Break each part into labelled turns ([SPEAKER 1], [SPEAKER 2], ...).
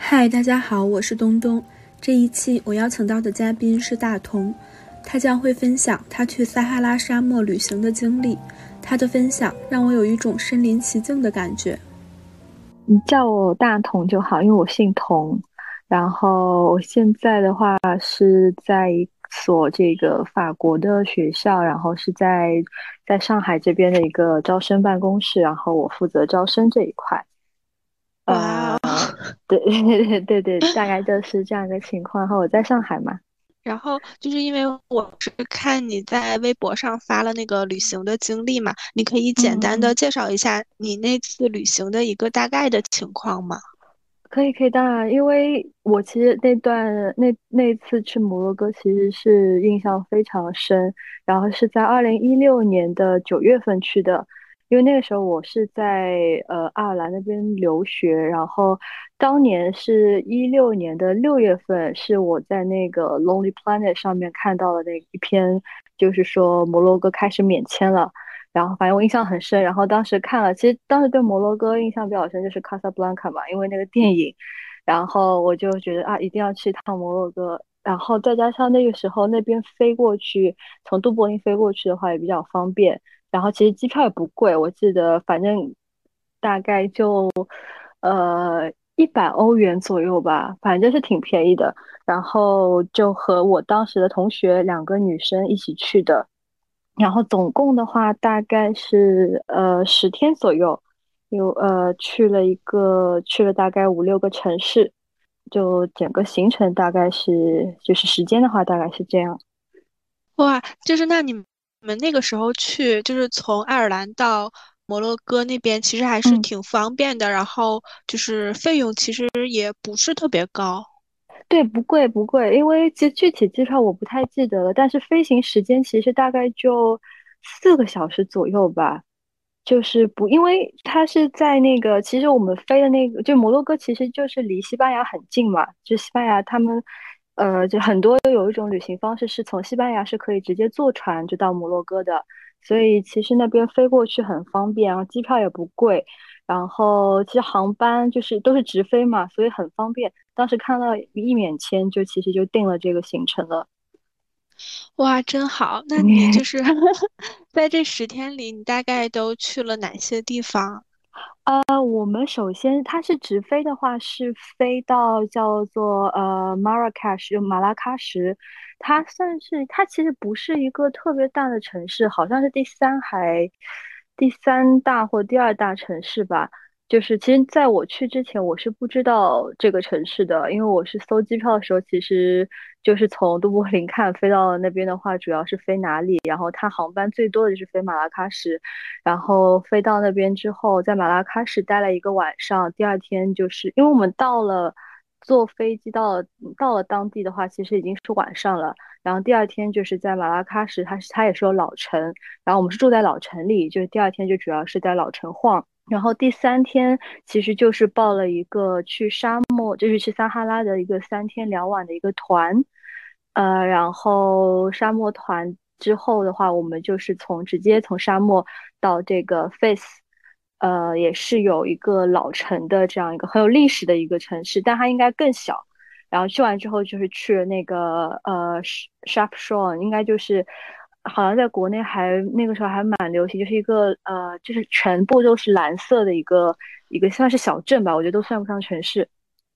[SPEAKER 1] 嗨，大家好，我是东东。这一期我邀请到的嘉宾是大同，他将会分享他去撒哈拉沙漠旅行的经历。他的分享让我有一种身临其境的感觉。
[SPEAKER 2] 你叫我大同就好，因为我姓童。然后我现在的话是在一所这个法国的学校，然后是在在上海这边的一个招生办公室，然后我负责招生这一块。
[SPEAKER 3] 哇，
[SPEAKER 2] 对 对对对对，大概就是这样一个情况。然后我在上海嘛，
[SPEAKER 3] 然后就是因为我是看你在微博上发了那个旅行的经历嘛，你可以简单的介绍一下你那次旅行的一个大概的情况吗？
[SPEAKER 2] 可以可以，当然，因为我其实那段那那次去摩洛哥其实是印象非常深，然后是在二零一六年的九月份去的。因为那个时候我是在呃爱尔兰那边留学，然后当年是一六年的六月份，是我在那个 Lonely Planet 上面看到的那一篇，就是说摩洛哥开始免签了，然后反正我印象很深，然后当时看了，其实当时对摩洛哥印象比较深就是 Casablanca 嘛，因为那个电影，然后我就觉得啊一定要去一趟摩洛哥，然后再加上那个时候那边飞过去，从杜柏林飞过去的话也比较方便。然后其实机票也不贵，我记得反正大概就呃一百欧元左右吧，反正是挺便宜的。然后就和我当时的同学两个女生一起去的，然后总共的话大概是呃十天左右，有呃去了一个去了大概五六个城市，就整个行程大概是就是时间的话大概是这样。
[SPEAKER 3] 哇，就是那你们。那个时候去，就是从爱尔兰到摩洛哥那边，其实还是挺方便的。然后就是费用其实也不是特别高，
[SPEAKER 2] 对，不贵不贵。因为其实具体机票我不太记得了，但是飞行时间其实大概就四个小时左右吧。就是不，因为它是在那个，其实我们飞的那个，就摩洛哥其实就是离西班牙很近嘛，就西班牙他们。呃，就很多有一种旅行方式是从西班牙是可以直接坐船就到摩洛哥的，所以其实那边飞过去很方便，然后机票也不贵，然后其实航班就是都是直飞嘛，所以很方便。当时看到一免签，就其实就定了这个行程了。
[SPEAKER 3] 哇，真好！那你就是 在这十天里，你大概都去了哪些地方？
[SPEAKER 2] 呃，我们首先它是直飞的话，是飞到叫做呃 Marrakesh，就马拉喀什。它算是它其实不是一个特别大的城市，好像是第三还第三大或第二大城市吧。就是其实在我去之前，我是不知道这个城市的，因为我是搜机票的时候，其实就是从都柏林看飞到那边的话，主要是飞哪里，然后它航班最多的就是飞马拉喀什，然后飞到那边之后，在马拉喀什待了一个晚上，第二天就是因为我们到了坐飞机到到了当地的话，其实已经是晚上了，然后第二天就是在马拉喀什，它是它也是有老城，然后我们是住在老城里，就是第二天就主要是在老城晃。然后第三天其实就是报了一个去沙漠，就是去撒哈拉的一个三天两晚的一个团，呃，然后沙漠团之后的话，我们就是从直接从沙漠到这个 Face，呃，也是有一个老城的这样一个很有历史的一个城市，但它应该更小。然后去完之后就是去了那个呃 Sharp Shore，应该就是。好像在国内还那个时候还蛮流行，就是一个呃，就是全部都是蓝色的一个一个算是小镇吧，我觉得都算不上城市。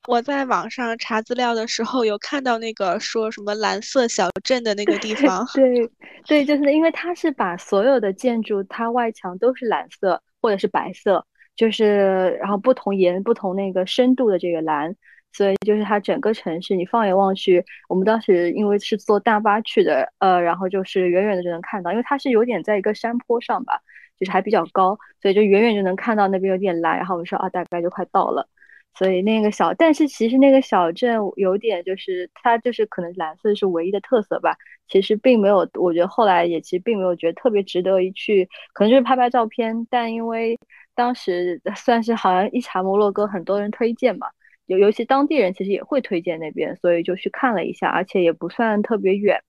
[SPEAKER 3] 我在网上查资料的时候有看到那个说什么蓝色小镇的那个地方。
[SPEAKER 2] 对对，就是因为它是把所有的建筑它外墙都是蓝色或者是白色，就是然后不同颜不同那个深度的这个蓝。所以就是它整个城市，你放眼望去，我们当时因为是坐大巴去的，呃，然后就是远远的就能看到，因为它是有点在一个山坡上吧，就是还比较高，所以就远远就能看到那边有点蓝。然后我们说啊，大概就快到了。所以那个小，但是其实那个小镇有点就是它就是可能蓝色是唯一的特色吧，其实并没有，我觉得后来也其实并没有觉得特别值得一去，可能就是拍拍照片。但因为当时 算是好像一查摩洛哥，很多人推荐嘛。尤尤其当地人其实也会推荐那边，所以就去看了一下，而且也不算特别远。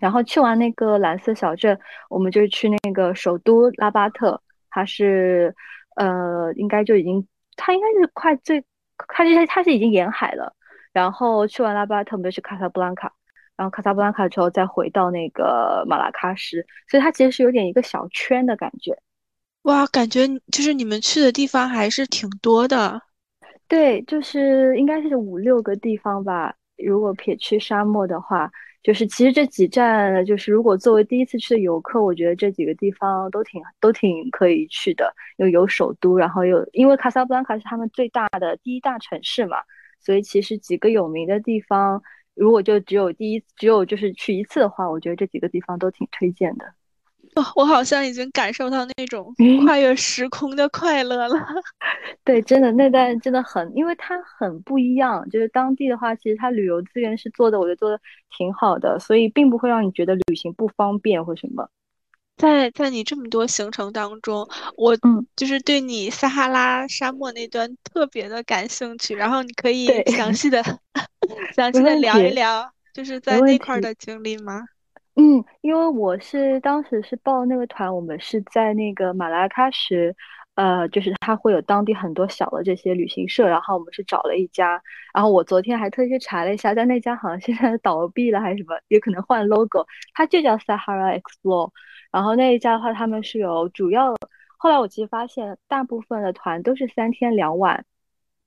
[SPEAKER 2] 然后去完那个蓝色小镇，我们就去那个首都拉巴特，它是呃，应该就已经，它应该是快最它其实它是已经沿海了，然后去完拉巴特，我们就去卡萨布兰卡，然后卡萨布兰卡之后再回到那个马拉喀什，所以它其实是有点一个小圈的感觉。
[SPEAKER 3] 哇，感觉就是你们去的地方还是挺多的。
[SPEAKER 2] 对，就是应该是五六个地方吧。如果撇去沙漠的话，就是其实这几站，就是如果作为第一次去的游客，我觉得这几个地方都挺都挺可以去的。又有首都，然后又因为卡萨布兰卡是他们最大的第一大城市嘛，所以其实几个有名的地方，如果就只有第一只有就是去一次的话，我觉得这几个地方都挺推荐的。
[SPEAKER 3] 哦，我好像已经感受到那种跨越时空的快乐了。
[SPEAKER 2] 对，真的那段真的很，因为它很不一样。就是当地的话，其实它旅游资源是做的，我觉得做的挺好的，所以并不会让你觉得旅行不方便或什么。
[SPEAKER 3] 在在你这么多行程当中，我
[SPEAKER 2] 嗯，
[SPEAKER 3] 就是对你撒哈拉沙漠那段特别的感兴趣。然后你可以详细的 详细的聊一聊，就是在那块儿的经历吗？
[SPEAKER 2] 嗯，因为我是当时是报那个团，我们是在那个马拉喀什，呃，就是它会有当地很多小的这些旅行社，然后我们是找了一家，然后我昨天还特意去查了一下，但那家好像现在倒闭了还是什么，也可能换 logo，它就叫 Sahara Explore，然后那一家的话，他们是有主要，后来我其实发现大部分的团都是三天两晚。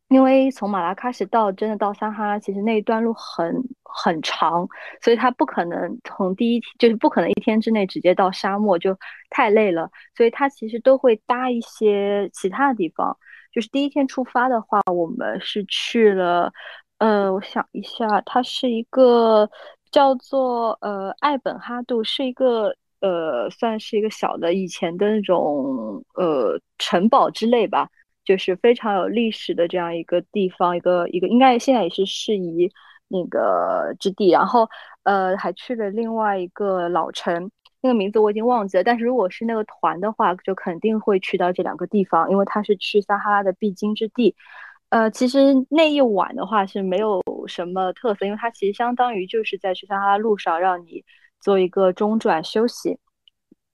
[SPEAKER 2] 因为从马拉喀什到真的到撒哈拉，其实那一段路很很长，所以他不可能从第一天就是不可能一天之内直接到沙漠，就太累了。所以他其实都会搭一些其他的地方。就是第一天出发的话，我们是去了，呃，我想一下，它是一个叫做呃艾本哈杜，是一个呃算是一个小的以前的那种呃城堡之类吧。就是非常有历史的这样一个地方，一个一个应该现在也是适宜那个之地。然后呃，还去了另外一个老城，那个名字我已经忘记了。但是如果是那个团的话，就肯定会去到这两个地方，因为它是去撒哈拉的必经之地。呃，其实那一晚的话是没有什么特色，因为它其实相当于就是在去撒哈拉路上让你做一个中转休息。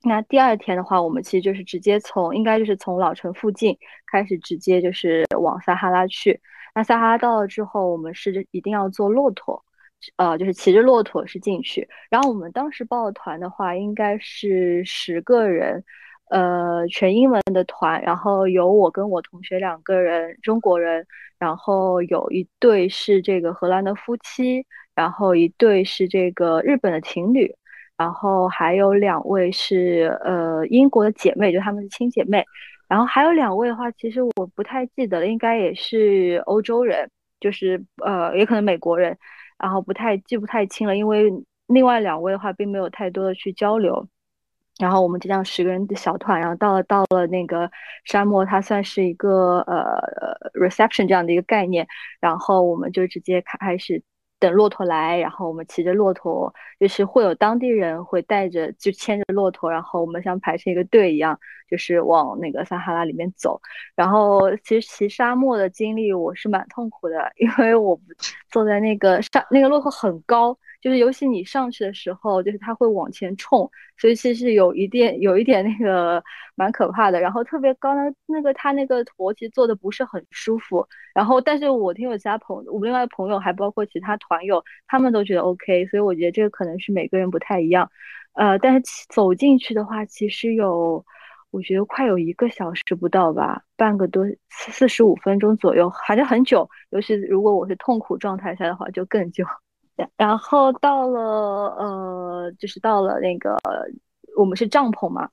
[SPEAKER 2] 那第二天的话，我们其实就是直接从，应该就是从老城附近开始，直接就是往撒哈拉去。那撒哈拉到了之后，我们是一定要坐骆驼，呃，就是骑着骆驼是进去。然后我们当时报的团的话，应该是十个人，呃，全英文的团。然后有我跟我同学两个人，中国人，然后有一对是这个荷兰的夫妻，然后一对是这个日本的情侣。然后还有两位是呃英国的姐妹，就她们是亲姐妹。然后还有两位的话，其实我不太记得了，应该也是欧洲人，就是呃也可能美国人。然后不太记不太清了，因为另外两位的话并没有太多的去交流。然后我们就这样十个人的小团，然后到了到了那个沙漠，它算是一个呃 reception 这样的一个概念。然后我们就直接开开始。等骆驼来，然后我们骑着骆驼，就是会有当地人会带着，就牵着骆驼，然后我们像排成一个队一样，就是往那个撒哈拉里面走。然后其实骑沙漠的经历我是蛮痛苦的，因为我坐在那个沙那个骆驼很高。就是尤其你上去的时候，就是它会往前冲，所以其实有一点有一点那个蛮可怕的。然后特别高呢，那个它那个驼其实坐的不是很舒服。然后，但是我听我其他朋友，我另外朋友还包括其他团友，他们都觉得 OK。所以我觉得这个可能是每个人不太一样。呃，但是走进去的话，其实有我觉得快有一个小时不到吧，半个多四十五分钟左右，反正很久。尤其如果我是痛苦状态下的话，就更久。然后到了呃，就是到了那个我们是帐篷嘛，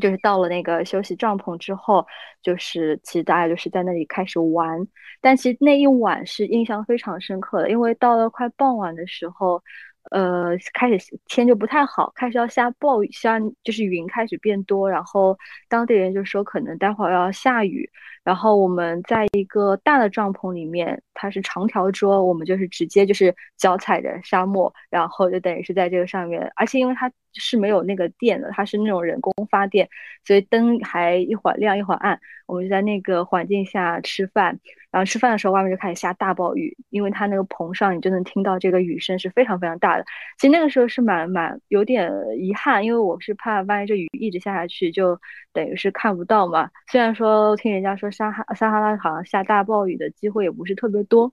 [SPEAKER 2] 就是到了那个休息帐篷之后，就是其实大家就是在那里开始玩，但其实那一晚是印象非常深刻的，因为到了快傍晚的时候，呃，开始天就不太好，开始要下暴雨，下就是云开始变多，然后当地人就说可能待会儿要下雨。然后我们在一个大的帐篷里面，它是长条桌，我们就是直接就是脚踩着沙漠，然后就等于是在这个上面，而且因为它是没有那个电的，它是那种人工发电，所以灯还一会儿亮一会儿暗，我们就在那个环境下吃饭。然后吃饭的时候，外面就开始下大暴雨，因为它那个棚上，你就能听到这个雨声是非常非常大的。其实那个时候是蛮蛮有点遗憾，因为我是怕万一这雨一直下下去，就等于是看不到嘛。虽然说听人家说撒哈撒哈拉好像下大暴雨的机会也不是特别多，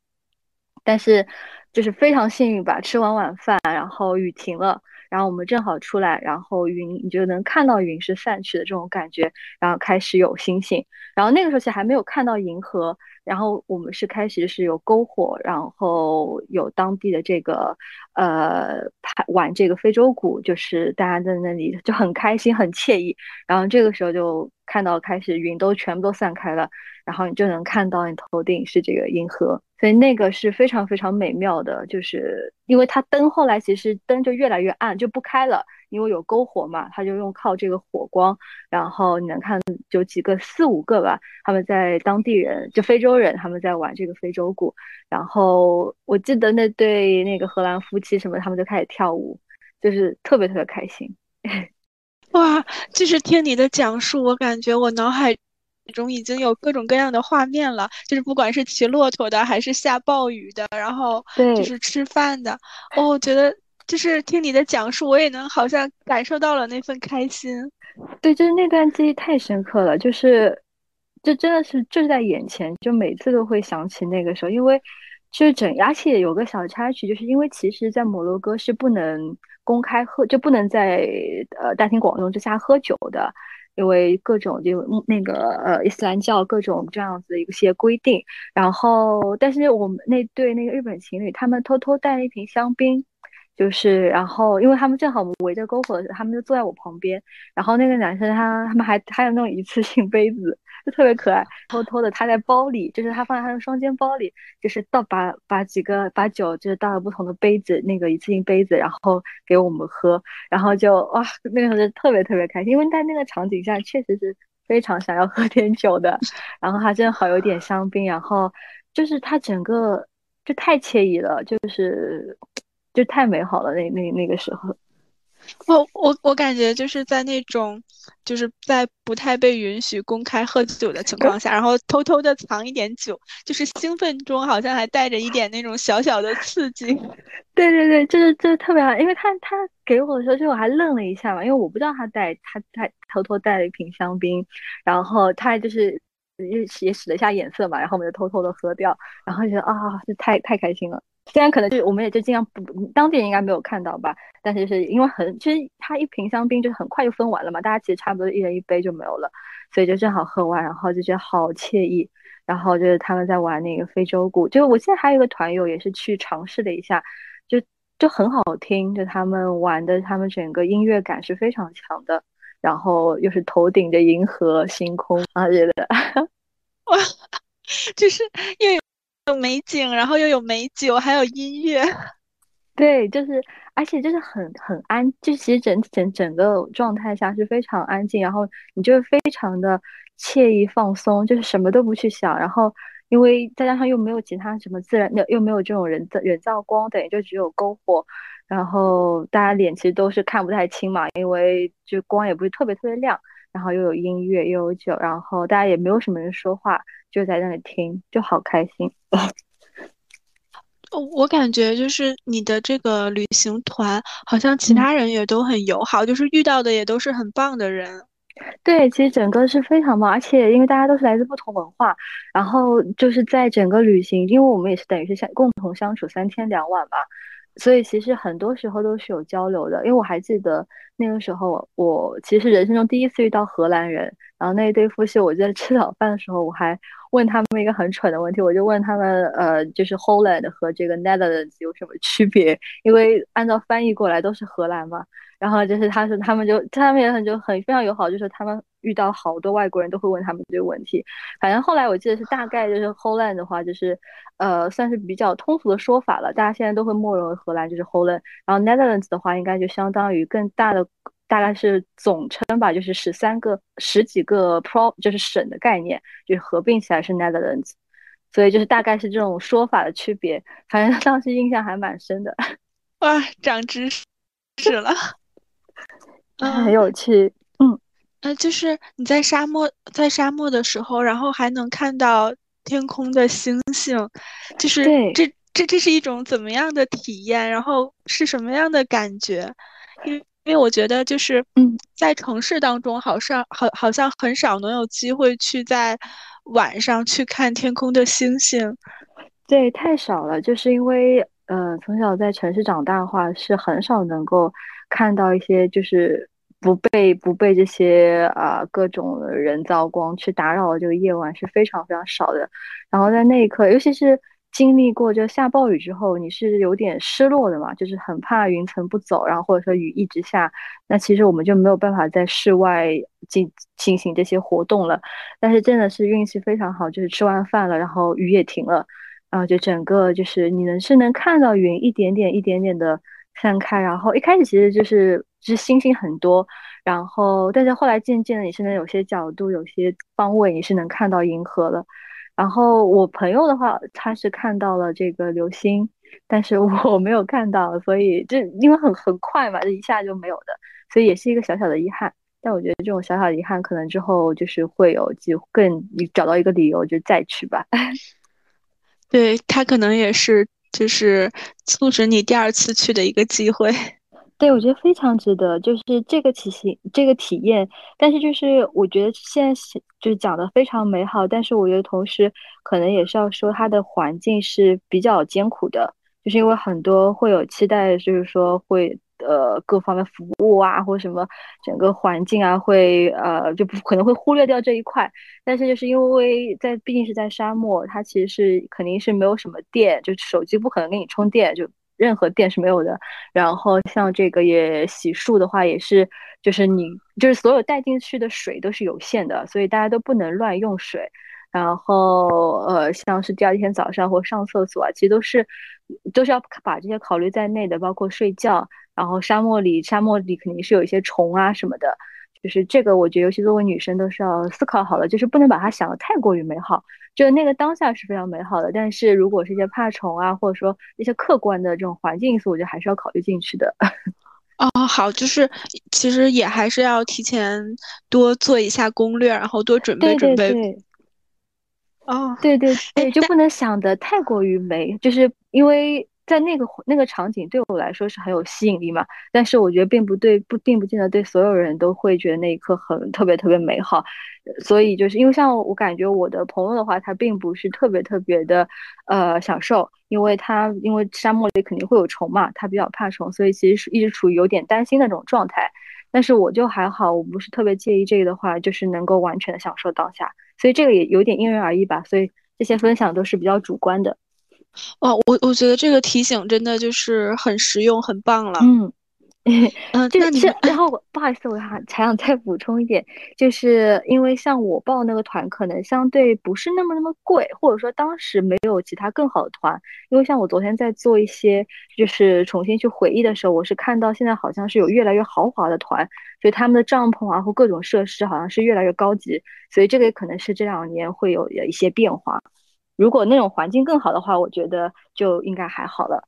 [SPEAKER 2] 但是就是非常幸运吧，吃完晚饭，然后雨停了。然后我们正好出来，然后云你就能看到云是散去的这种感觉，然后开始有星星。然后那个时候其实还没有看到银河，然后我们是开始是有篝火，然后有当地的这个呃玩这个非洲鼓，就是大家在那里就很开心很惬意。然后这个时候就看到开始云都全部都散开了，然后你就能看到你头顶是这个银河。所以那个是非常非常美妙的，就是因为它灯后来其实灯就越来越暗，就不开了，因为有篝火嘛，他就用靠这个火光，然后你能看就几个四五个吧，他们在当地人就非洲人他们在玩这个非洲鼓，然后我记得那对那个荷兰夫妻什么，他们就开始跳舞，就是特别特别开心。
[SPEAKER 3] 哇，就是听你的讲述，我感觉我脑海。中已经有各种各样的画面了，就是不管是骑骆驼的，还是下暴雨的，然后就是吃饭的，哦，我觉得就是听你的讲述，我也能好像感受到了那份开心。
[SPEAKER 2] 对，就是那段记忆太深刻了，就是就真的是就在眼前，就每次都会想起那个时候，因为就是整，而且有个小插曲，就是因为其实，在摩洛哥是不能公开喝，就不能在呃大庭广众之下喝酒的。因为各种就那个呃伊斯兰教各种这样子的一些规定，然后但是我们那对那个日本情侣，他们偷偷带了一瓶香槟。就是，然后因为他们正好我们围着篝火他们就坐在我旁边。然后那个男生他他们还还有那种一次性杯子，就特别可爱。偷偷的他在包里，就是他放在他的双肩包里，就是倒把把几个把酒就是倒了不同的杯子，那个一次性杯子，然后给我们喝。然后就哇，那个时候就特别特别开心，因为在那个场景下确实是非常想要喝点酒的。然后他正好有点 香槟，然后就是他整个就太惬意了，就是。就太美好了，那那那个时候，
[SPEAKER 3] 我我我感觉就是在那种，就是在不太被允许公开喝酒的情况下，然后偷偷的藏一点酒，就是兴奋中好像还带着一点那种小小的刺激。
[SPEAKER 2] 对对对，就是就是特别好，因为他他给我的时候，就我还愣了一下嘛，因为我不知道他带他他偷偷带了一瓶香槟，然后他就是也也使了一下眼色嘛，然后我们就偷偷的喝掉，然后觉得啊，这太太开心了。虽然可能就我们也就尽量不，当地人应该没有看到吧，但是是因为很，其实他一瓶香槟就很快就分完了嘛，大家其实差不多一人一杯就没有了，所以就正好喝完，然后就觉得好惬意。然后就是他们在玩那个非洲鼓，就我现在还有一个团友也是去尝试了一下，就就很好听，就他们玩的，他们整个音乐感是非常强的，然后又是头顶着银河星空啊，觉得
[SPEAKER 3] 哇，就是因为。有美景，然后又有美酒，还有音乐，
[SPEAKER 2] 对，就是，而且就是很很安，就其实整整整个状态下是非常安静，然后你就是非常的惬意放松，就是什么都不去想，然后因为再加上又没有其他什么自然，的又没有这种人造人造光，等于就只有篝火，然后大家脸其实都是看不太清嘛，因为就光也不是特别特别亮，然后又有音乐又有酒，然后大家也没有什么人说话。就在那里听，就好开心。
[SPEAKER 3] 我感觉就是你的这个旅行团，好像其他人也都很友好，就是遇到的也都是很棒的人。
[SPEAKER 2] 对，其实整个是非常棒，而且因为大家都是来自不同文化，然后就是在整个旅行，因为我们也是等于是相共同相处三天两晚吧，所以其实很多时候都是有交流的。因为我还记得那个时候，我其实人生中第一次遇到荷兰人，然后那一对夫妻，我在吃早饭的时候，我还。问他们一个很蠢的问题，我就问他们，呃，就是 Holland 和这个 Netherlands 有什么区别？因为按照翻译过来都是荷兰嘛。然后就是他说他们就他们也很就很非常友好，就是他们遇到好多外国人都会问他们这个问题。反正后来我记得是大概就是 Holland 的话，就是呃算是比较通俗的说法了，大家现在都会默认为荷兰就是 Holland。然后 Netherlands 的话，应该就相当于更大的。大概是总称吧，就是十三个、十几个 pro，就是省的概念，就是合并起来是 Netherlands，所以就是大概是这种说法的区别。反正当时印象还蛮深的。
[SPEAKER 3] 哇，长知识了，
[SPEAKER 2] 很有趣。嗯，
[SPEAKER 3] 呃，就是你在沙漠，在沙漠的时候，然后还能看到天空的星星，就是这这这是一种怎么样的体验？然后是什么样的感觉？因为。因为我觉得就是嗯，在城市当中，好像好好像很少能有机会去在晚上去看天空的星星。
[SPEAKER 2] 对，太少了，就是因为呃，从小在城市长大的话，是很少能够看到一些就是不被不被这些啊各种人造光去打扰的这个夜晚是非常非常少的。然后在那一刻，尤其是。经历过就下暴雨之后，你是有点失落的嘛？就是很怕云层不走，然后或者说雨一直下，那其实我们就没有办法在室外进进行这些活动了。但是真的是运气非常好，就是吃完饭了，然后雨也停了，然后就整个就是你能是能看到云一点点一点点的散开，然后一开始其实就是就是星星很多，然后但是后来渐渐的你是能有些角度有些方位你是能看到银河了。然后我朋友的话，他是看到了这个流星，但是 我没有看到，所以这因为很很快嘛，这一下就没有的，所以也是一个小小的遗憾。但我觉得这种小小的遗憾，可能之后就是会有机会更你找到一个理由就再去吧。
[SPEAKER 3] 对他可能也是就是促使你第二次去的一个机会。
[SPEAKER 2] 对，我觉得非常值得，就是这个体型，这个体验。但是，就是我觉得现在是就是讲的非常美好，但是我觉得同时可能也是要说它的环境是比较艰苦的，就是因为很多会有期待，就是说会呃各方面服务啊，或什么整个环境啊，会呃就不可能会忽略掉这一块。但是就是因为在毕竟是在沙漠，它其实是肯定是没有什么电，就手机不可能给你充电，就。任何电是没有的，然后像这个也洗漱的话，也是就是你就是所有带进去的水都是有限的，所以大家都不能乱用水。然后呃，像是第二天早上或上厕所啊，其实都是都是要把这些考虑在内的，包括睡觉。然后沙漠里沙漠里肯定是有一些虫啊什么的。就是这个，我觉得尤其作为女生都是要思考好了，就是不能把它想的太过于美好。就那个当下是非常美好的，但是如果是一些怕虫啊，或者说一些客观的这种环境因素，我觉得还是要考虑进去的。
[SPEAKER 3] 哦，好，就是其实也还是要提前多做一下攻略，然后多准备准备。
[SPEAKER 2] 对对对。
[SPEAKER 3] 哦，
[SPEAKER 2] 对对对，就不能想的太过于美，就是因为。在那个那个场景对我来说是很有吸引力嘛，但是我觉得并不对，不并不见得对所有人都会觉得那一刻很特别特别美好，所以就是因为像我感觉我的朋友的话，他并不是特别特别的呃享受，因为他因为沙漠里肯定会有虫嘛，他比较怕虫，所以其实是一直处于有点担心的那种状态。但是我就还好，我不是特别介意这个的话，就是能够完全的享受当下，所以这个也有点因人而异吧，所以这些分享都是比较主观的。
[SPEAKER 3] 哦，我我觉得这个提醒真的就是很实用，很棒了。
[SPEAKER 2] 嗯
[SPEAKER 3] 嗯，
[SPEAKER 2] 这这，然后不好意思，我还还想再补充一点，就是因为像我报那个团，可能相对不是那么那么贵，或者说当时没有其他更好的团。因为像我昨天在做一些就是重新去回忆的时候，我是看到现在好像是有越来越豪华的团，所以他们的帐篷啊或各种设施好像是越来越高级，所以这个可能是这两年会有一些变化。如果那种环境更好的话，我觉得就应该还好了。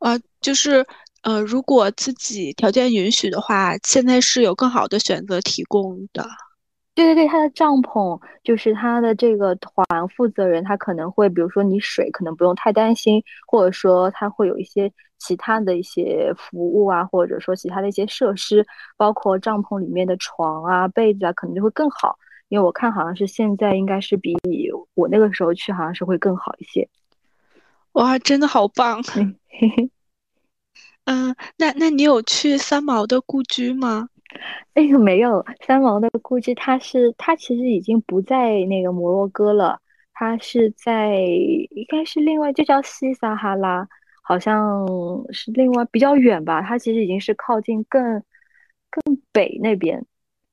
[SPEAKER 3] 呃，就是呃，如果自己条件允许的话，现在是有更好的选择提供的。
[SPEAKER 2] 对对对，他的帐篷就是他的这个团负责人，他可能会，比如说你水可能不用太担心，或者说他会有一些其他的一些服务啊，或者说其他的一些设施，包括帐篷里面的床啊、被子啊，可能就会更好。因为我看好像是现在应该是比我那个时候去好像是会更好一些，
[SPEAKER 3] 哇，真的好棒！嗯，那那你有去三毛的故居吗？
[SPEAKER 2] 哎，没有，三毛的故居，他是他其实已经不在那个摩洛哥了，他是在应该是另外就叫西撒哈拉，好像是另外比较远吧，他其实已经是靠近更更北那边。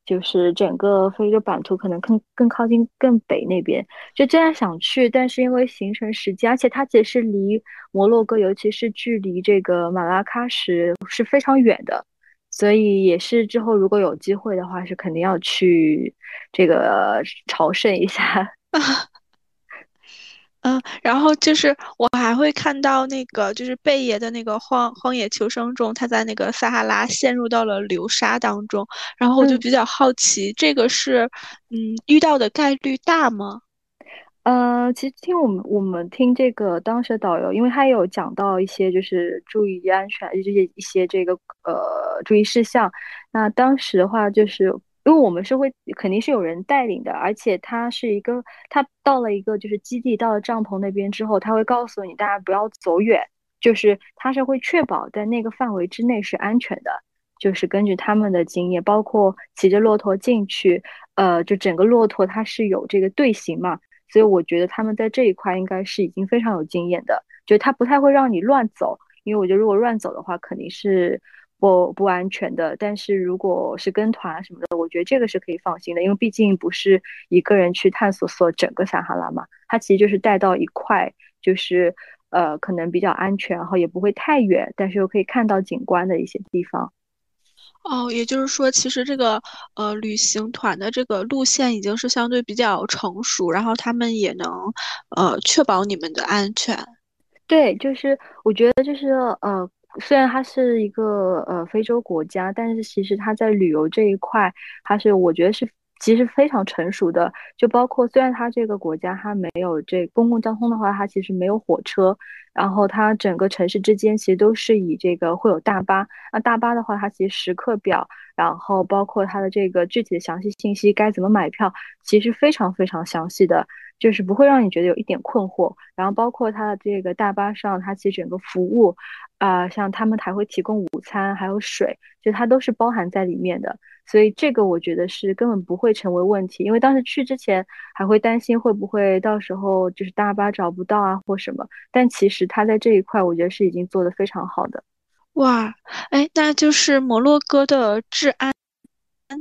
[SPEAKER 2] 就是整个非洲版图可能更更靠近更北那边，就这样想去，但是因为行程时间，而且它其实离摩洛哥，尤其是距离这个马拉喀什是非常远的，所以也是之后如果有机会的话，是肯定要去这个朝圣一下。
[SPEAKER 3] 嗯，然后就是我还会看到那个，就是贝爷的那个《荒荒野求生》中，他在那个撒哈拉陷入到了流沙当中，然后我就比较好奇，这个是嗯遇到的概率大吗？
[SPEAKER 2] 呃，其实听我们我们听这个当时的导游，因为他有讲到一些就是注意安全这些一些这个呃注意事项，那当时的话就是因为我们是会肯定是有人带领的，而且他是一个，他到了一个就是基地，到了帐篷那边之后，他会告诉你大家不要走远，就是他是会确保在那个范围之内是安全的，就是根据他们的经验，包括骑着骆驼进去，呃，就整个骆驼它是有这个队形嘛，所以我觉得他们在这一块应该是已经非常有经验的，就他不太会让你乱走。因为我觉得，如果乱走的话，肯定是不不安全的。但是如果是跟团什么的，我觉得这个是可以放心的，因为毕竟不是一个人去探索所整个撒哈拉嘛，它其实就是带到一块，就是呃，可能比较安全，然后也不会太远，但是又可以看到景观的一些地方。
[SPEAKER 3] 哦，也就是说，其实这个呃旅行团的这个路线已经是相对比较成熟，然后他们也能呃确保你们的安全。
[SPEAKER 2] 对，就是我觉得就是呃，虽然它是一个呃非洲国家，但是其实它在旅游这一块，它是我觉得是其实非常成熟的。就包括虽然它这个国家它没有这公共交通的话，它其实没有火车，然后它整个城市之间其实都是以这个会有大巴。那大巴的话，它其实时刻表，然后包括它的这个具体的详细信息，该怎么买票，其实非常非常详细的。就是不会让你觉得有一点困惑，然后包括它的这个大巴上，它其实整个服务，啊，像他们还会提供午餐，还有水，就它都是包含在里面的，所以这个我觉得是根本不会成为问题。因为当时去之前还会担心会不会到时候就是大巴找不到啊或什么，但其实他在这一块我觉得是已经做得非常好的。
[SPEAKER 3] 哇，哎，那就是摩洛哥的治安。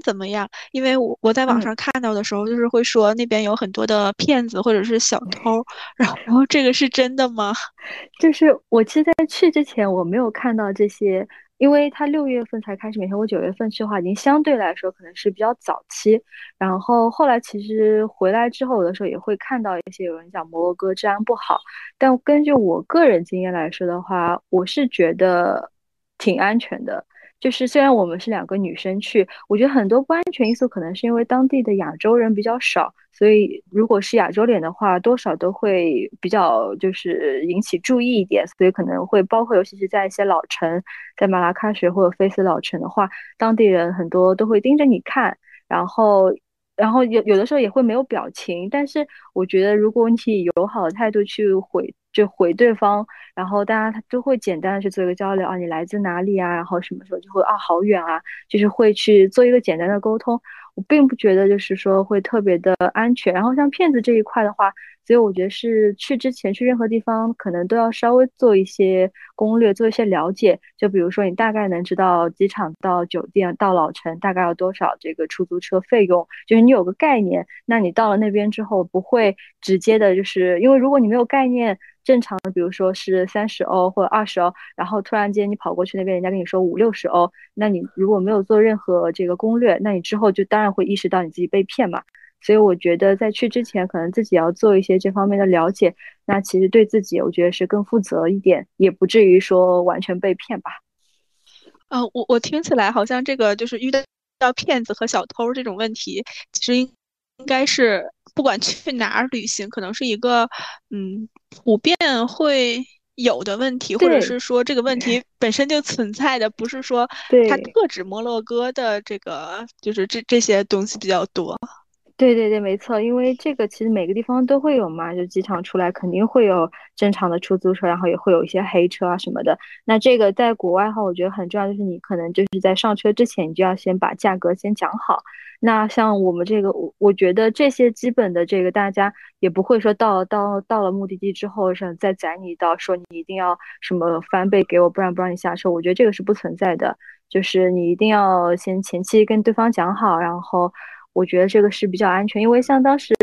[SPEAKER 3] 怎么样？因为我我在网上看到的时候，就是会说那边有很多的骗子或者是小偷，然 后然后这个是真的吗？
[SPEAKER 2] 就是我其实在去之前我没有看到这些，因为他六月份才开始，每天我九月份去的话，已经相对来说可能是比较早期。然后后来其实回来之后，有的时候也会看到一些有人讲摩洛哥治安不好，但根据我个人经验来说的话，我是觉得挺安全的。就是虽然我们是两个女生去，我觉得很多不安全因素可能是因为当地的亚洲人比较少，所以如果是亚洲脸的话，多少都会比较就是引起注意一点，所以可能会包括尤其是在一些老城，在马拉喀什或者菲斯老城的话，当地人很多都会盯着你看，然后。然后有有的时候也会没有表情，但是我觉得如果你以友好的态度去回就回对方，然后大家他都会简单的去做一个交流啊，你来自哪里啊？然后什么时候就会啊好远啊，就是会去做一个简单的沟通。我并不觉得就是说会特别的安全。然后像骗子这一块的话。所以我觉得是去之前去任何地方，可能都要稍微做一些攻略，做一些了解。就比如说，你大概能知道机场到酒店到老城大概要多少这个出租车费用，就是你有个概念。那你到了那边之后，不会直接的，就是因为如果你没有概念，正常的比如说是三十欧或者二十欧，然后突然间你跑过去那边，人家跟你说五六十欧，那你如果没有做任何这个攻略，那你之后就当然会意识到你自己被骗嘛。所以我觉得在去之前，可能自己要做一些这方面的了解，那其实对自己，我觉得是更负责一点，也不至于说完全被骗吧。
[SPEAKER 3] 呃，我我听起来好像这个就是遇到到骗子和小偷这种问题，其实应应该是不管去哪儿旅行，可能是一个嗯普遍会有的问题，或者是说这个问题本身就存在的，不是说它特指摩洛哥的这个，就是这这些东西比较多。
[SPEAKER 2] 对对对，没错，因为这个其实每个地方都会有嘛，就机场出来肯定会有正常的出租车，然后也会有一些黑车啊什么的。那这个在国外的话，我觉得很重要，就是你可能就是在上车之前，你就要先把价格先讲好。那像我们这个，我我觉得这些基本的这个大家也不会说到到到了目的地之后，是再宰你一刀，说你一定要什么翻倍给我，不然不让你下车。我觉得这个是不存在的，就是你一定要先前期跟对方讲好，然后。我觉得这个是比较安全，因为像当时，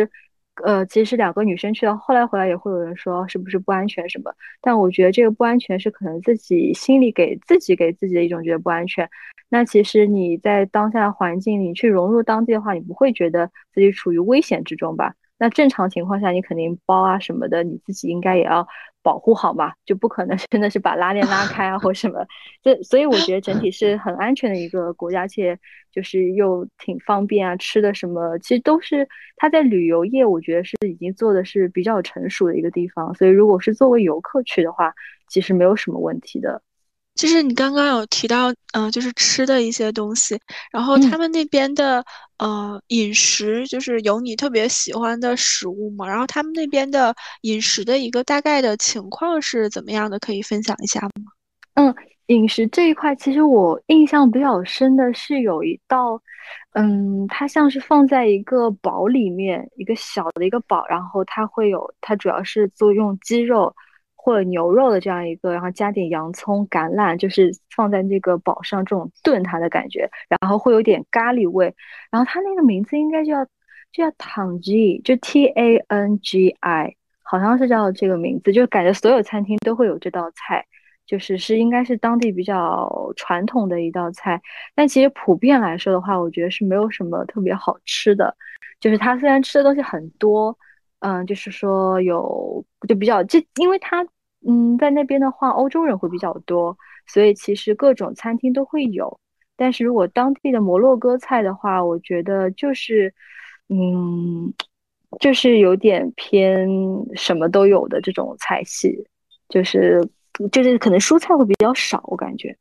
[SPEAKER 2] 呃，其实两个女生去了，后来回来也会有人说是不是不安全什么，但我觉得这个不安全是可能自己心里给自己给自己的一种觉得不安全。那其实你在当下环境里去融入当地的话，你不会觉得自己处于危险之中吧？那正常情况下，你肯定包啊什么的，你自己应该也要保护好嘛，就不可能真的是把拉链拉开啊或什么。这所以我觉得整体是很安全的一个国家，且就是又挺方便啊，吃的什么其实都是它在旅游业，我觉得是已经做的是比较成熟的一个地方。所以如果是作为游客去的话，其实没有什么问题的。
[SPEAKER 3] 就是你刚刚有提到，嗯，就是吃的一些东西，然后他们那边的呃饮食，就是有你特别喜欢的食物吗？然后他们那边的饮食的一个大概的情况是怎么样的？可以分享一下吗？
[SPEAKER 2] 嗯，饮食这一块，其实我印象比较深的是有一道，嗯，它像是放在一个煲里面，一个小的一个煲，然后它会有，它主要是做用鸡肉。或者牛肉的这样一个，然后加点洋葱、橄榄，就是放在那个煲上，这种炖它的感觉，然后会有点咖喱味。然后它那个名字应该叫就叫汤鸡，就 T A N G I，好像是叫这个名字。就感觉所有餐厅都会有这道菜，就是是应该是当地比较传统的一道菜。但其实普遍来说的话，我觉得是没有什么特别好吃的。就是它虽然吃的东西很多。嗯，就是说有就比较，就因为他嗯在那边的话，欧洲人会比较多，所以其实各种餐厅都会有。但是如果当地的摩洛哥菜的话，我觉得就是嗯，就是有点偏什么都有的这种菜系，就是就是可能蔬菜会比较少，我感觉。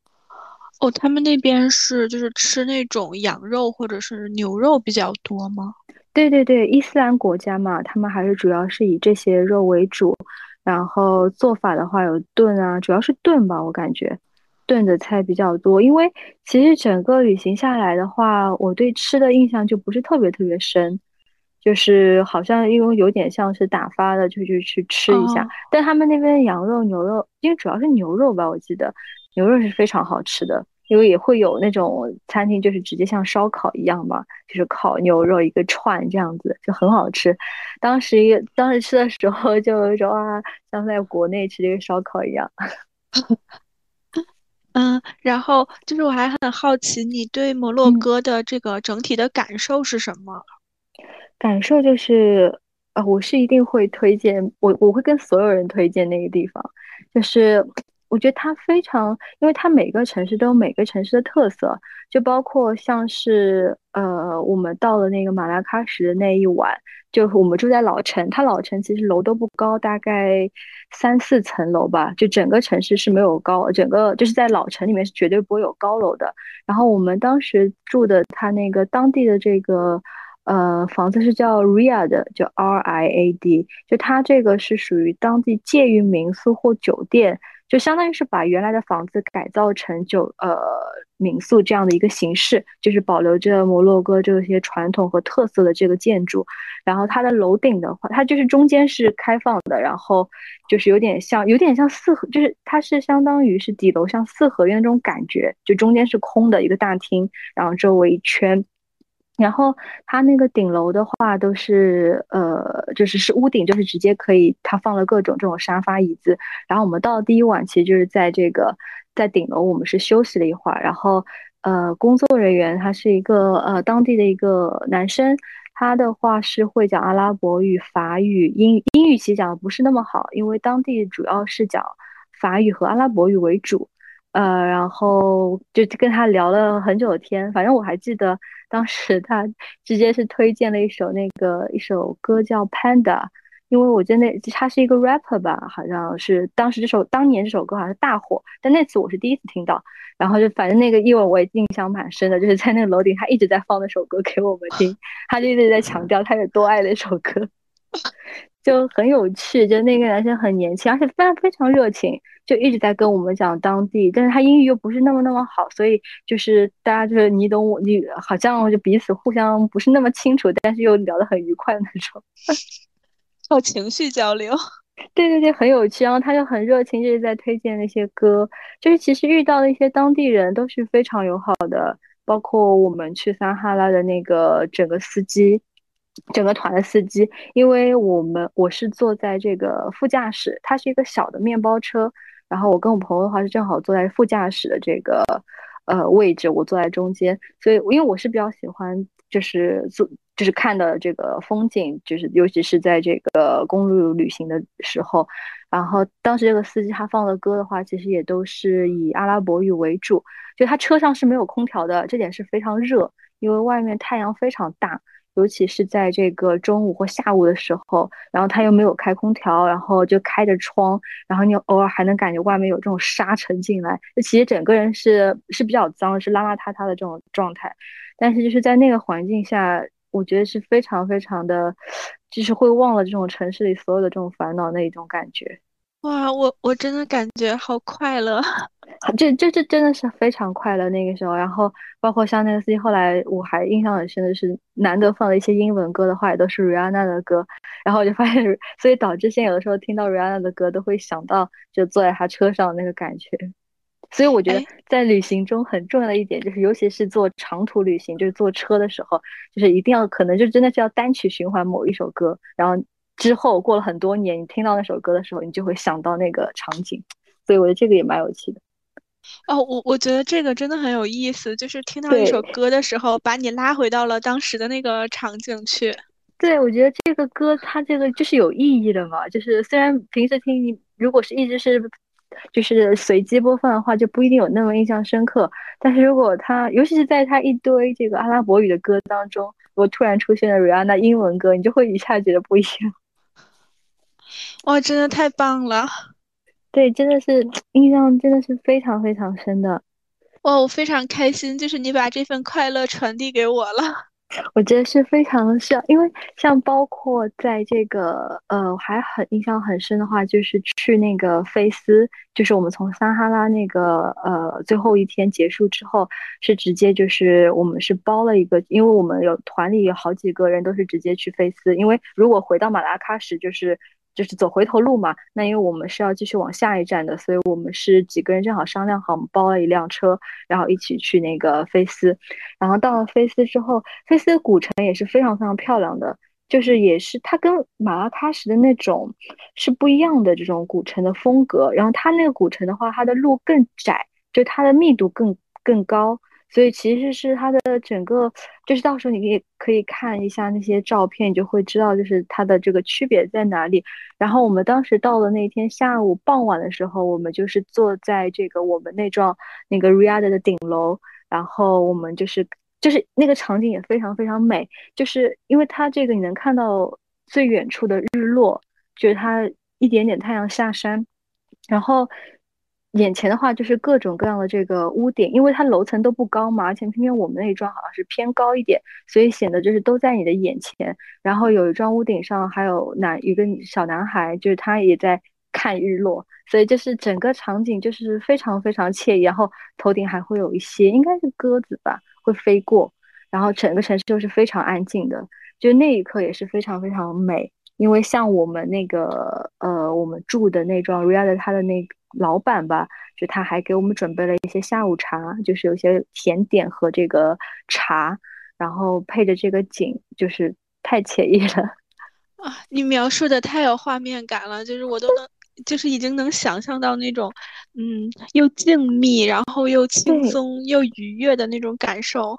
[SPEAKER 3] 哦，他们那边是就是吃那种羊肉或者是牛肉比较多吗？
[SPEAKER 2] 对对对，伊斯兰国家嘛，他们还是主要是以这些肉为主，然后做法的话有炖啊，主要是炖吧，我感觉炖的菜比较多。因为其实整个旅行下来的话，我对吃的印象就不是特别特别深，就是好像因为有点像是打发的，就去去吃一下。但他们那边羊肉、牛肉，因为主要是牛肉吧，我记得牛肉是非常好吃的。因为也会有那种餐厅，就是直接像烧烤一样嘛，就是烤牛肉一个串这样子，就很好吃。当时当时吃的时候，就有一种啊，像在国内吃这个烧烤一样。
[SPEAKER 3] 嗯，然后就是我还很好奇，你对摩洛哥的这个整体的感受是什么？
[SPEAKER 2] 感受就是，呃，我是一定会推荐，我我会跟所有人推荐那个地方，就是。我觉得它非常，因为它每个城市都有每个城市的特色，就包括像是呃，我们到了那个马拉喀什的那一晚，就我们住在老城，它老城其实楼都不高，大概三四层楼吧，就整个城市是没有高，整个就是在老城里面是绝对不会有高楼的。然后我们当时住的它那个当地的这个呃房子是叫 Riad，就 R I A D，就它这个是属于当地介于民宿或酒店。就相当于是把原来的房子改造成酒呃民宿这样的一个形式，就是保留着摩洛哥这些传统和特色的这个建筑。然后它的楼顶的话，它就是中间是开放的，然后就是有点像有点像四合，就是它是相当于是底楼像四合院那种感觉，就中间是空的一个大厅，然后周围一圈。然后它那个顶楼的话，都是呃，就是是屋顶，就是直接可以，它放了各种这种沙发椅子。然后我们到第一晚，其实就是在这个在顶楼，我们是休息了一会儿。然后呃，工作人员他是一个呃当地的一个男生，他的话是会讲阿拉伯语、法语、英英语，其实讲的不是那么好，因为当地主要是讲法语和阿拉伯语为主。呃，然后就跟他聊了很久的天，反正我还记得当时他直接是推荐了一首那个一首歌叫《Panda》，因为我觉得那他是一个 rapper 吧，好像是当时这首当年这首歌好像是大火，但那次我是第一次听到，然后就反正那个一晚我也印象蛮深的，就是在那个楼顶他一直在放那首歌给我们听，他就一直在强调他有多爱那首歌。就很有趣，就那个男生很年轻，而且非常非常热情，就一直在跟我们讲当地，但是他英语又不是那么那么好，所以就是大家就是你懂我，你好像就彼此互相不是那么清楚，但是又聊得很愉快的那种，
[SPEAKER 3] 靠情绪交流。
[SPEAKER 2] 对对对，很有趣。然后他就很热情，一直在推荐那些歌，就是其实遇到的一些当地人都是非常友好的，包括我们去撒哈拉的那个整个司机。整个团的司机，因为我们我是坐在这个副驾驶，它是一个小的面包车，然后我跟我朋友的话是正好坐在副驾驶的这个呃位置，我坐在中间，所以因为我是比较喜欢就是坐就是看的这个风景，就是尤其是在这个公路旅行的时候，然后当时这个司机他放的歌的话，其实也都是以阿拉伯语为主，就他车上是没有空调的，这点是非常热，因为外面太阳非常大。尤其是在这个中午或下午的时候，然后它又没有开空调，然后就开着窗，然后你偶尔还能感觉外面有这种沙尘进来，就其实整个人是是比较脏，是邋邋遢遢的这种状态。但是就是在那个环境下，我觉得是非常非常的，就是会忘了这种城市里所有的这种烦恼那一种感觉。
[SPEAKER 3] 哇，我我真的感觉好快乐，
[SPEAKER 2] 这这这真的是非常快乐那个时候。然后包括像那个司机，后来我还印象很深的是，难得放了一些英文歌的话，也都是 Rihanna 的歌。然后我就发现，所以导致现在有的时候听到 Rihanna 的歌，都会想到就坐在他车上那个感觉。所以我觉得在旅行中很重要的一点就是，尤其是坐长途旅行，就是坐车的时候，就是一定要可能就真的是要单曲循环某一首歌，然后。之后过了很多年，你听到那首歌的时候，你就会想到那个场景，所以我觉得这个也蛮有趣的。
[SPEAKER 3] 哦，我我觉得这个真的很有意思，就是听到一首歌的时候，把你拉回到了当时的那个场景去。
[SPEAKER 2] 对，我觉得这个歌它这个就是有意义的嘛，就是虽然平时听你如果是一直是就是随机播放的话，就不一定有那么印象深刻。但是如果它，尤其是在它一堆这个阿拉伯语的歌当中，如果突然出现了 Rihanna 英文歌，你就会一下觉得不一样。
[SPEAKER 3] 哇，真的太棒了！
[SPEAKER 2] 对，真的是印象真的是非常非常深的。
[SPEAKER 3] 哇，我非常开心，就是你把这份快乐传递给我了。
[SPEAKER 2] 我觉得是非常需要，因为像包括在这个呃，还很印象很深的话，就是去那个菲斯，就是我们从撒哈拉那个呃最后一天结束之后，是直接就是我们是包了一个，因为我们有团里有好几个人都是直接去菲斯，因为如果回到马拉喀什就是。就是走回头路嘛，那因为我们是要继续往下一站的，所以我们是几个人正好商量好，我们包了一辆车，然后一起去那个菲斯。然后到了菲斯之后，菲斯的古城也是非常非常漂亮的，就是也是它跟马拉喀什的那种是不一样的这种古城的风格。然后它那个古城的话，它的路更窄，就它的密度更更高。所以其实是它的整个，就是到时候你可以可以看一下那些照片，你就会知道就是它的这个区别在哪里。然后我们当时到了那天下午傍晚的时候，我们就是坐在这个我们那幢那个 Riyadh 的顶楼，然后我们就是就是那个场景也非常非常美，就是因为它这个你能看到最远处的日落，就是它一点点太阳下山，然后。眼前的话就是各种各样的这个屋顶，因为它楼层都不高嘛，而且偏偏我们那一幢好像是偏高一点，所以显得就是都在你的眼前。然后有一幢屋顶上还有男一个小男孩，就是他也在看日落，所以就是整个场景就是非常非常惬意。然后头顶还会有一些应该是鸽子吧，会飞过，然后整个城市就是非常安静的，就那一刻也是非常非常美。因为像我们那个呃，我们住的那幢 Rial 的它的那个。老板吧，就他还给我们准备了一些下午茶，就是有些甜点和这个茶，然后配着这个景，就是太惬意了
[SPEAKER 3] 啊！你描述的太有画面感了，就是我都能，就是已经能想象到那种，嗯，又静谧，然后又轻松又愉悦的那种感受。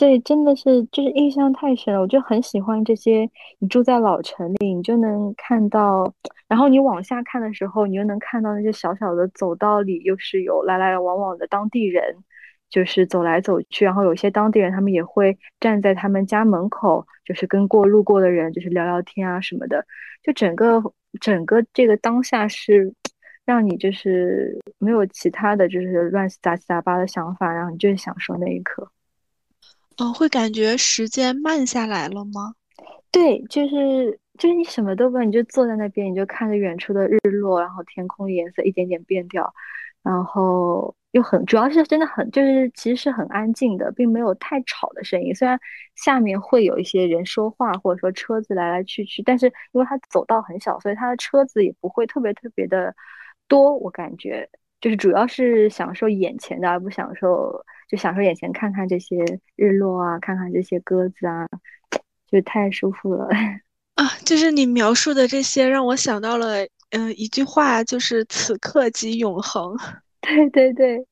[SPEAKER 2] 对，真的是就是印象太深了，我就很喜欢这些。你住在老城里，你就能看到，然后你往下看的时候，你又能看到那些小小的走道里，又是有来来往往的当地人，就是走来走去。然后有些当地人，他们也会站在他们家门口，就是跟过路过的人，就是聊聊天啊什么的。就整个整个这个当下是让你就是没有其他的就是乱七杂七杂八的想法，然后你就是享受那一刻。
[SPEAKER 3] 嗯，会感觉时间慢下来了吗？
[SPEAKER 2] 对，就是就是你什么都不你就坐在那边，你就看着远处的日落，然后天空颜色一点点变掉，然后又很主要是真的很就是其实是很安静的，并没有太吵的声音。虽然下面会有一些人说话，或者说车子来来去去，但是因为它走道很小，所以它的车子也不会特别特别的多。我感觉就是主要是享受眼前的，而不享受。就享受眼前，看看这些日落啊，看看这些鸽子啊，就太舒服了
[SPEAKER 3] 啊！就是你描述的这些，让我想到了，嗯，一句话，就是“此刻即永恒 ”。
[SPEAKER 2] 对对对，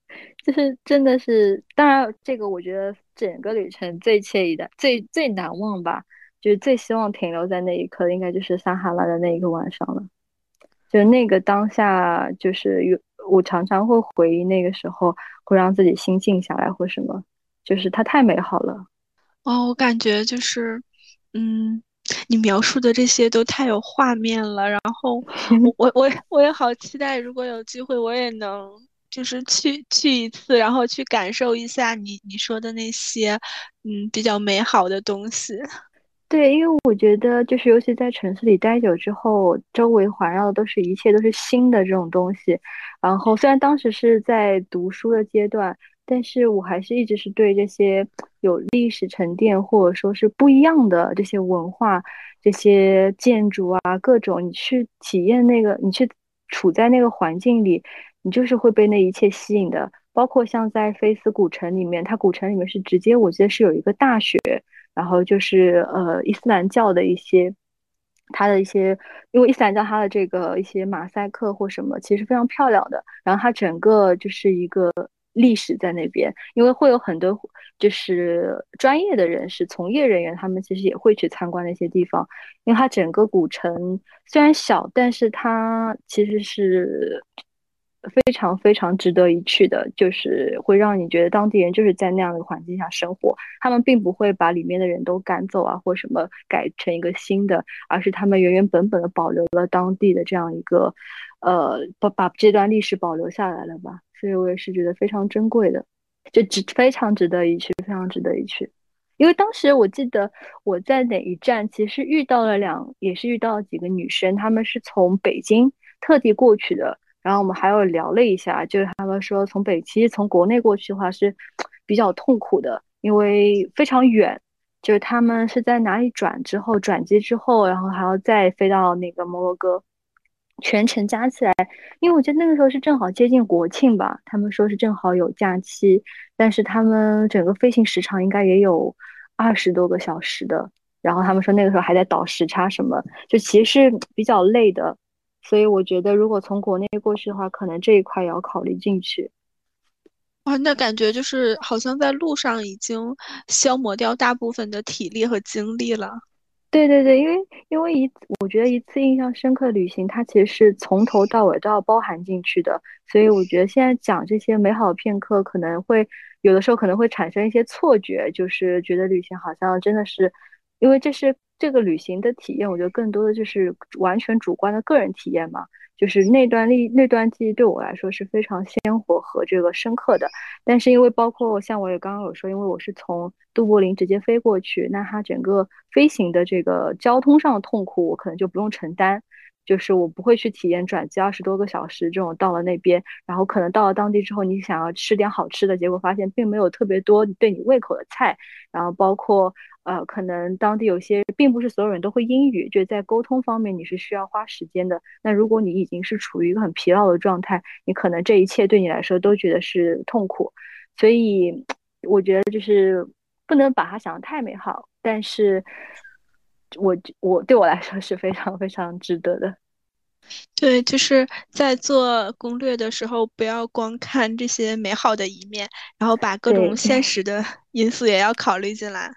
[SPEAKER 2] 就是真的是，当然，这个我觉得整个旅程最惬意的、最最难忘吧，就是最希望停留在那一刻，应该就是撒哈拉的那一个晚上了。就那个当下，就是有。我常常会回忆那个时候，会让自己心静下来，或什么，就是它太美好了。
[SPEAKER 3] 哦，我感觉就是，嗯，你描述的这些都太有画面了，然后 我我我我也好期待，如果有机会，我也能就是去去一次，然后去感受一下你你说的那些嗯比较美好的东西。
[SPEAKER 2] 对，因为我觉得就是，尤其在城市里待久之后，周围环绕的都是一切都是新的这种东西。然后虽然当时是在读书的阶段，但是我还是一直是对这些有历史沉淀或者说是不一样的这些文化、这些建筑啊，各种你去体验那个，你去处在那个环境里，你就是会被那一切吸引的。包括像在菲斯古城里面，它古城里面是直接，我记得是有一个大学。然后就是呃伊斯兰教的一些，它的一些，因为伊斯兰教它的这个一些马赛克或什么，其实非常漂亮的。然后它整个就是一个历史在那边，因为会有很多就是专业的人士、从业人员，他们其实也会去参观那些地方，因为它整个古城虽然小，但是它其实是。非常非常值得一去的，就是会让你觉得当地人就是在那样的环境下生活，他们并不会把里面的人都赶走啊，或什么改成一个新的，而是他们原原本本的保留了当地的这样一个，呃，把把这段历史保留下来了吧。所以我也是觉得非常珍贵的，就值非常值得一去，非常值得一去。因为当时我记得我在哪一站，其实遇到了两，也是遇到了几个女生，她们是从北京特地过去的。然后我们还有聊了一下，就是他们说从北，其实从国内过去的话是比较痛苦的，因为非常远。就是他们是在哪里转之后转机之后，然后还要再飞到那个摩洛哥，全程加起来，因为我觉得那个时候是正好接近国庆吧，他们说是正好有假期，但是他们整个飞行时长应该也有二十多个小时的。然后他们说那个时候还在倒时差什么，就其实比较累的。所以我觉得，如果从国内过去的话，可能这一块也要考虑进去。
[SPEAKER 3] 哇，那感觉就是好像在路上已经消磨掉大部分的体力和精力了。
[SPEAKER 2] 对对对，因为因为一，我觉得一次印象深刻的旅行，它其实是从头到尾都要包含进去的。所以我觉得现在讲这些美好片刻，可能会有的时候可能会产生一些错觉，就是觉得旅行好像真的是，因为这是。这个旅行的体验，我觉得更多的就是完全主观的个人体验嘛。就是那段历那段记忆对我来说是非常鲜活和这个深刻的。但是因为包括像我也刚刚有说，因为我是从杜柏林直接飞过去，那它整个飞行的这个交通上的痛苦，我可能就不用承担。就是我不会去体验转机二十多个小时这种到了那边，然后可能到了当地之后，你想要吃点好吃的，结果发现并没有特别多对你胃口的菜，然后包括。呃，可能当地有些并不是所有人都会英语，就在沟通方面你是需要花时间的。那如果你已经是处于一个很疲劳的状态，你可能这一切对你来说都觉得是痛苦。所以我觉得就是不能把它想的太美好，但是我我对我来说是非常非常值得的。
[SPEAKER 3] 对，就是在做攻略的时候，不要光看这些美好的一面，然后把各种现实的 因素也要考虑进来。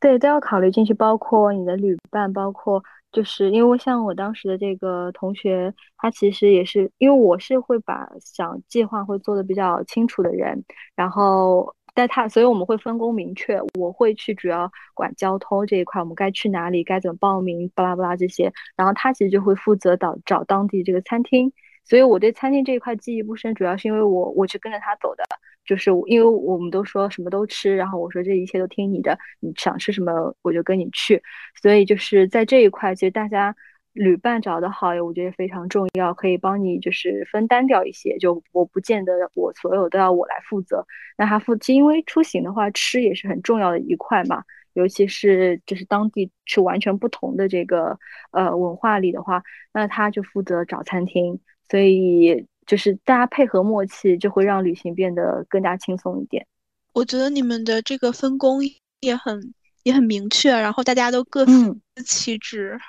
[SPEAKER 2] 对，都要考虑进去，包括你的旅伴，包括就是因为像我当时的这个同学，他其实也是因为我是会把想计划会做的比较清楚的人，然后但他，所以我们会分工明确，我会去主要管交通这一块，我们该去哪里，该怎么报名，巴拉巴拉这些，然后他其实就会负责找找当地这个餐厅，所以我对餐厅这一块记忆不深，主要是因为我我去跟着他走的。就是因为我们都说什么都吃，然后我说这一切都听你的，你想吃什么我就跟你去。所以就是在这一块，其实大家旅伴找的好，我觉得非常重要，可以帮你就是分担掉一些。就我不见得我所有都要我来负责，那他负，因为出行的话，吃也是很重要的一块嘛。尤其是就是当地是完全不同的这个呃文化里的话，那他就负责找餐厅，所以。就是大家配合默契，就会让旅行变得更加轻松一点。
[SPEAKER 3] 我觉得你们的这个分工也很也很明确，然后大家都各司其职。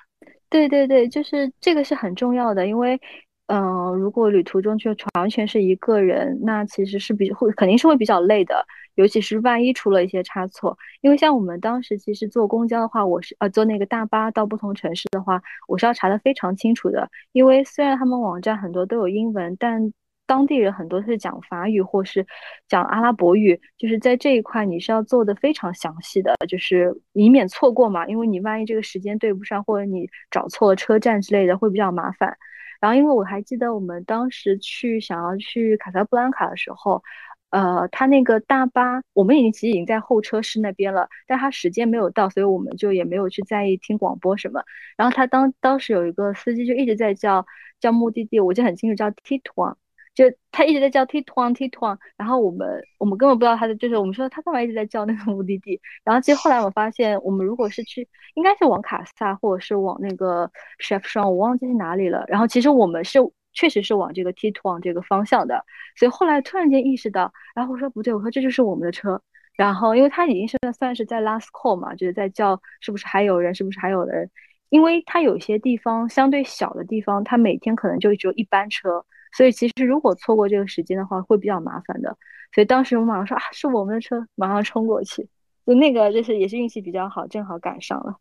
[SPEAKER 2] 对对对，就是这个是很重要的，因为。嗯，如果旅途中就完全是一个人，那其实是比会肯定是会比较累的，尤其是万一出了一些差错。因为像我们当时其实坐公交的话，我是呃坐那个大巴到不同城市的话，我是要查的非常清楚的。因为虽然他们网站很多都有英文，但当地人很多是讲法语或是讲阿拉伯语，就是在这一块你是要做的非常详细的，就是以免错过嘛，因为你万一这个时间对不上，或者你找错了车站之类的，会比较麻烦。然后因为我还记得我们当时去想要去卡萨布兰卡的时候。呃，他那个大巴，我们已经其实已经在候车室那边了，但他时间没有到，所以我们就也没有去在意听广播什么。然后他当当时有一个司机就一直在叫叫目的地，我记得很清楚，叫 T t o 就他一直在叫 T t o n T t o n 然后我们我们根本不知道他的，就是我们说他干嘛一直在叫那个目的地。然后其实后来我发现，我们如果是去，应该是往卡萨或者是往那个 Chef 上，我忘记是哪里了。然后其实我们是。确实是往这个 T twon 这个方向的，所以后来突然间意识到，然后我说不对，我说这就是我们的车，然后因为他已经是算是在 last call 嘛，就是在叫是不是还有人，是不是还有人，因为他有些地方相对小的地方，他每天可能就只有一班车，所以其实如果错过这个时间的话，会比较麻烦的。所以当时我马上说啊，是我们的车，马上冲过去，就那个就是也是运气比较好，正好赶上了，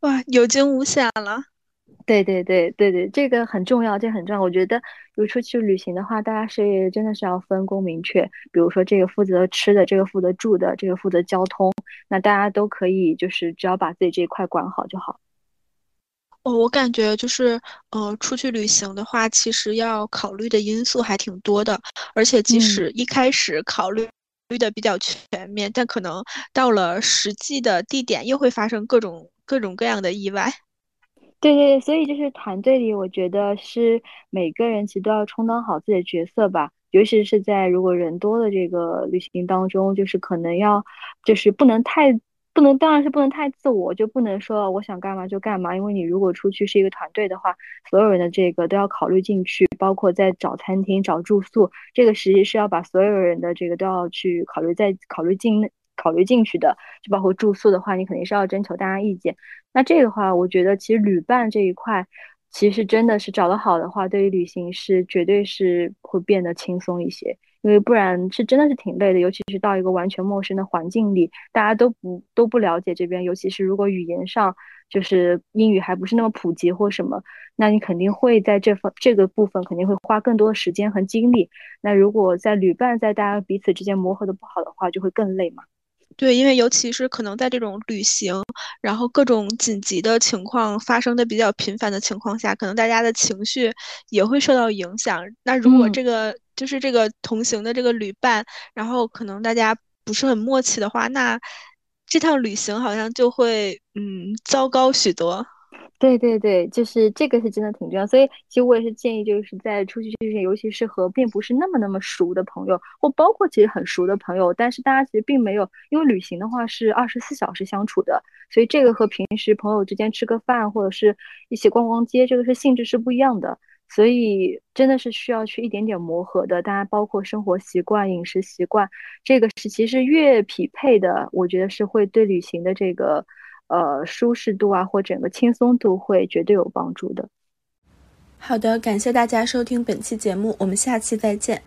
[SPEAKER 3] 哇，有惊无险了。
[SPEAKER 2] 对对对对对，这个很重要，这很重要。我觉得，如果出去旅行的话，大家是真的是要分工明确。比如说，这个负责吃的，这个负责住的，这个负责交通，那大家都可以，就是只要把自己这一块管好就好。
[SPEAKER 3] 哦，我感觉就是，呃，出去旅行的话，其实要考虑的因素还挺多的，而且即使一开始考虑虑的比较全面，但可能到了实际的地点，又会发生各种各种各样的意外。
[SPEAKER 2] 对对对，所以就是团队里，我觉得是每个人其实都要充当好自己的角色吧，尤其是在如果人多的这个旅行当中，就是可能要，就是不能太不能，当然是不能太自我，就不能说我想干嘛就干嘛，因为你如果出去是一个团队的话，所有人的这个都要考虑进去，包括在找餐厅、找住宿，这个实际是要把所有人的这个都要去考虑，再考虑进考虑进去的，就包括住宿的话，你肯定是要征求大家意见。那这个话，我觉得其实旅伴这一块，其实真的是找得好的话，对于旅行是绝对是会变得轻松一些，因为不然是真的是挺累的，尤其是到一个完全陌生的环境里，大家都不都不了解这边，尤其是如果语言上就是英语还不是那么普及或什么，那你肯定会在这方这个部分肯定会花更多的时间和精力。那如果在旅伴在大家彼此之间磨合的不好的话，就会更累嘛。
[SPEAKER 3] 对，因为尤其是可能在这种旅行，然后各种紧急的情况发生的比较频繁的情况下，可能大家的情绪也会受到影响。那如果这个就是这个同行的这个旅伴，然后可能大家不是很默契的话，那这趟旅行好像就会嗯糟糕许多。
[SPEAKER 2] 对对对，就是这个是真的挺重要，所以其实我也是建议，就是在出去之前，尤其是和并不是那么那么熟的朋友，或包括其实很熟的朋友，但是大家其实并没有，因为旅行的话是二十四小时相处的，所以这个和平时朋友之间吃个饭或者是一起逛逛街，这个是性质是不一样的，所以真的是需要去一点点磨合的。大家包括生活习惯、饮食习惯，这个是其实越匹配的，我觉得是会对旅行的这个。呃，舒适度啊，或整个轻松度会绝对有帮助的。
[SPEAKER 1] 好的，感谢大家收听本期节目，我们下期再见。